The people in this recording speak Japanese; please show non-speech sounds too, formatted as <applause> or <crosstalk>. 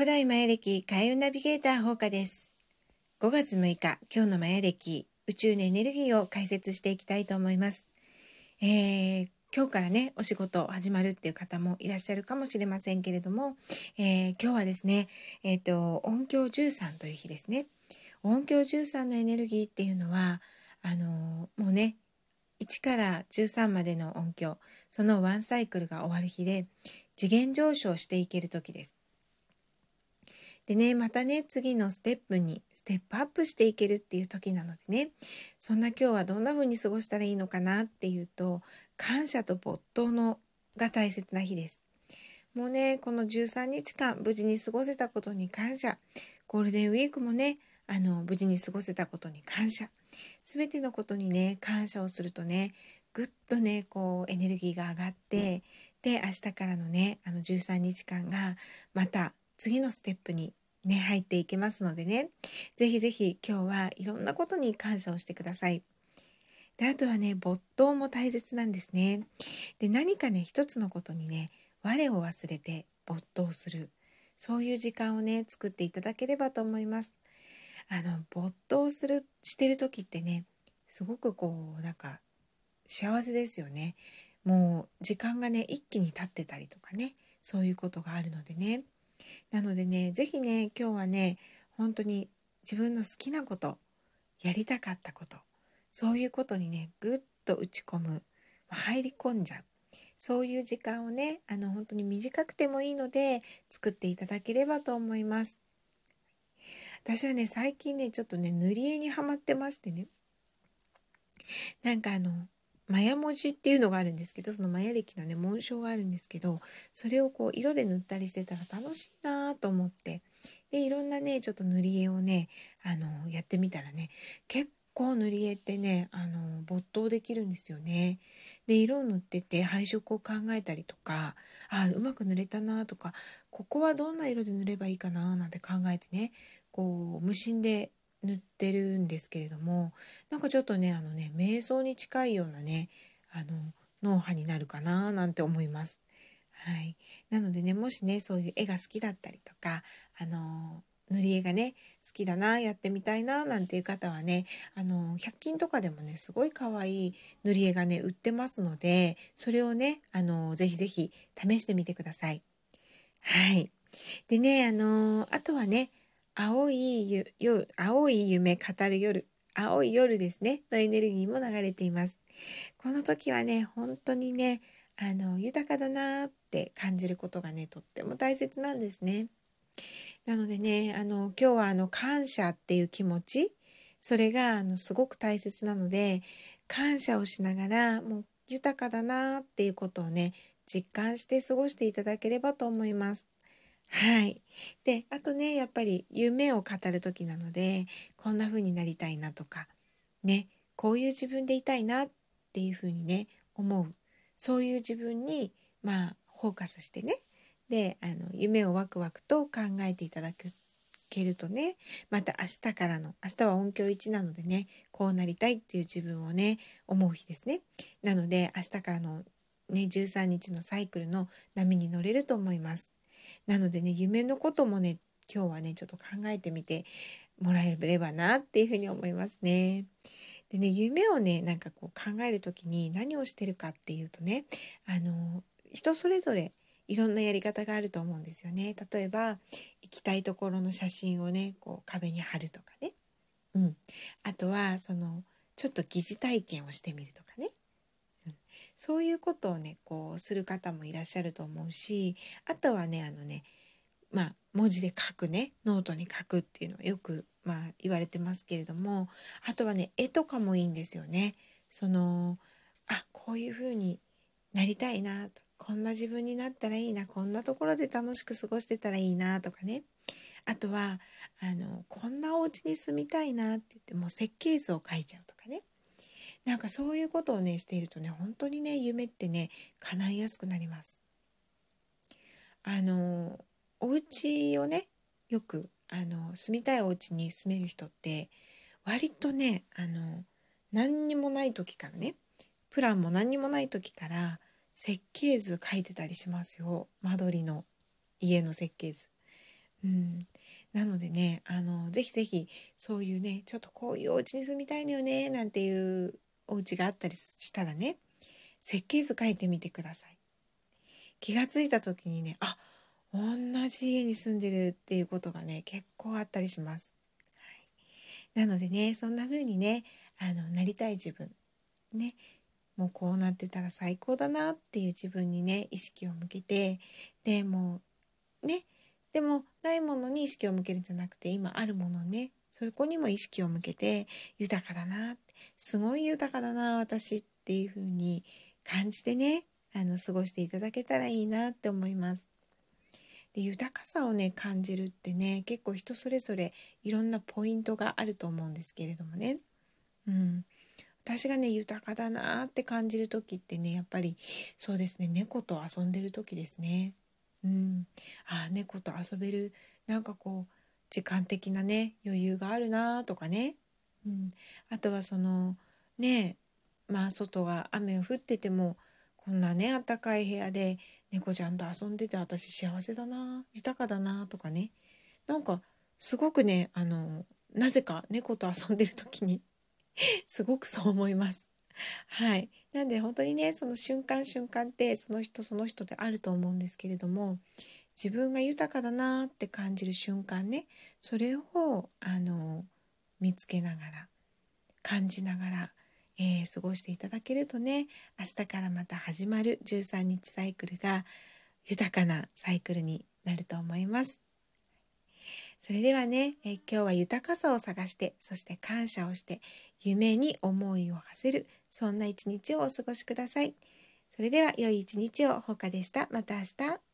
古代マヤ暦開運ナビゲーター放課です。5月6日今日のマヤ暦宇宙のエネルギーを解説していきたいと思います、えー、今日からねお仕事始まるっていう方もいらっしゃるかもしれませんけれども、えー、今日はですねえっ、ー、と音響13という日ですね。音響13のエネルギーっていうのはあのもうね1から13までの音響そのワンサイクルが終わる日で次元上昇していける時です。でね、またね、次のステップにステップアップしていけるっていう時なのでね、そんな今日はどんな風に過ごしたらいいのかなっていうと、感謝と没頭のが大切な日です。もうね、この13日間無事に過ごせたことに感謝。ゴールデンウィークもね、あの、無事に過ごせたことに感謝。すべてのことにね、感謝をするとね、ぐっとね、こう、エネルギーが上がって、で、明日からのね、あの13日間が、また次のステップにね、入っていけますのでね、ぜひぜひ今日はいろんなことに感謝をしてください。で、あとはね、没頭も大切なんですね。で、何かね、一つのことにね、我を忘れて没頭する。そういう時間をね、作っていただければと思います。あの、没頭する、してる時ってね、すごくこう、なんか、幸せですよね。もう、時間がね、一気に経ってたりとかね、そういうことがあるのでね。なのでね、是非ね、今日はね、本当に自分の好きなこと、やりたかったこと、そういうことにね、ぐっと打ち込む、入り込んじゃう。そういう時間をね、あの、本当に短くてもいいので、作っていただければと思います。私はね、最近ね、ちょっとね、塗り絵にはまってましてね。なんかあの、マヤ文字っていうのがあるんですけどそのマヤ暦のね紋章があるんですけどそれをこう色で塗ったりしてたら楽しいなと思ってでいろんなねちょっと塗り絵をねあのやってみたらね結構塗り絵ってねあの没頭できるんですよね。で色を塗ってて配色を考えたりとかあうまく塗れたなとかここはどんな色で塗ればいいかななんて考えてねこう無心で塗ってるんですけれどもなんかちょっとねあのね瞑想に近いようなねあの脳波になるかななんて思います。はい、なのでねもしねそういう絵が好きだったりとかあの塗り絵がね好きだなやってみたいななんていう方はねあの100均とかでもねすごい可愛い塗り絵がね売ってますのでそれをねあのぜひぜひ試してみてください。はいでねあのあとはね青い夜、青い夢語る夜、青い夜ですね、のエネルギーも流れています。この時はね、本当にね、あの、豊かだなって感じることがね、とっても大切なんですね。なのでね、あの、今日はあの、感謝っていう気持ち、それがあのすごく大切なので、感謝をしながら、もう豊かだなっていうことをね、実感して過ごしていただければと思います。はい。で、あとね、やっぱり夢を語る時なので、こんな風になりたいなとか、ね、こういう自分でいたいなっていう風にね、思う。そういう自分に、まあ、フォーカスしてね。で、あの、夢をワクワクと考えていただけるとね、また明日からの、明日は音響1なのでね、こうなりたいっていう自分をね、思う日ですね。なので、明日からのね、13日のサイクルの波に乗れると思います。なのでね夢のこともね今日はねちょっと考えてみてもらえればなっていうふうに思いますね。でね夢をねなんかこう考える時に何をしてるかっていうとねあの人それぞれいろんなやり方があると思うんですよね。例えば行きたいところの写真をねこう壁に貼るとかね、うん、あとはそのちょっと疑似体験をしてみるとかねそういうことをねこうする方もいらっしゃると思うしあとはねあのねまあ文字で書くねノートに書くっていうのはよくまあ言われてますけれどもあとはね絵とかもいいんですよね。そのあこういう風になりたいなとこんな自分になったらいいなこんなところで楽しく過ごしてたらいいなとかねあとはあのこんなお家に住みたいなって言ってもう設計図を書いちゃうとかねなんかそういうことをねしているとね本当にね夢ってね叶いやすくなります。あのお家をねよくあの住みたいお家に住める人って割とねあの何にもない時からねプランも何にもない時から設計図書いてたりしますよ間取りの家の設計図。うん、なのでねあのぜひぜひそういうねちょっとこういうお家に住みたいのよねなんていうお家があったりしたらね設計図書いてみてください。気がついた時にねあ同じ家に住んでるっていうことがね結構あったりします。はい、なのでねそんな風にねあのなりたい自分ねもうこうなってたら最高だなっていう自分にね意識を向けてでもうねでもないものに意識を向けるんじゃなくて今あるものねそこにも意識を向けて豊かだなすごい豊かだな私っていう風に感じてねあの過ごしていただけたらいいなって思います。で豊かさをね感じるってね結構人それぞれいろんなポイントがあると思うんですけれどもね、うん、私がね豊かだなって感じる時ってねやっぱりそうですね猫と遊んでる時ですね。うん、あ猫と遊べるなんかこう時間的なね余裕があるなとかね、うん、あとはそのねまあ外が雨が降っててもこんなねあったかい部屋で猫ちゃんと遊んでて私幸せだな豊かだなとかねなんかすごくねあのなぜか猫と遊んでる時に <laughs> すごくそう思います。はい。なんで本当にね、その瞬間瞬間ってその人その人であると思うんですけれども、自分が豊かだなって感じる瞬間ね、それをあの見つけながら、感じながら、えー、過ごしていただけるとね、明日からまた始まる13日サイクルが豊かなサイクルになると思います。それではね、え今日は豊かさを探して、そして感謝をして、夢に思いを馳せる、そんな一日をお過ごしください。それでは良い一日を、ほかでした。また明日。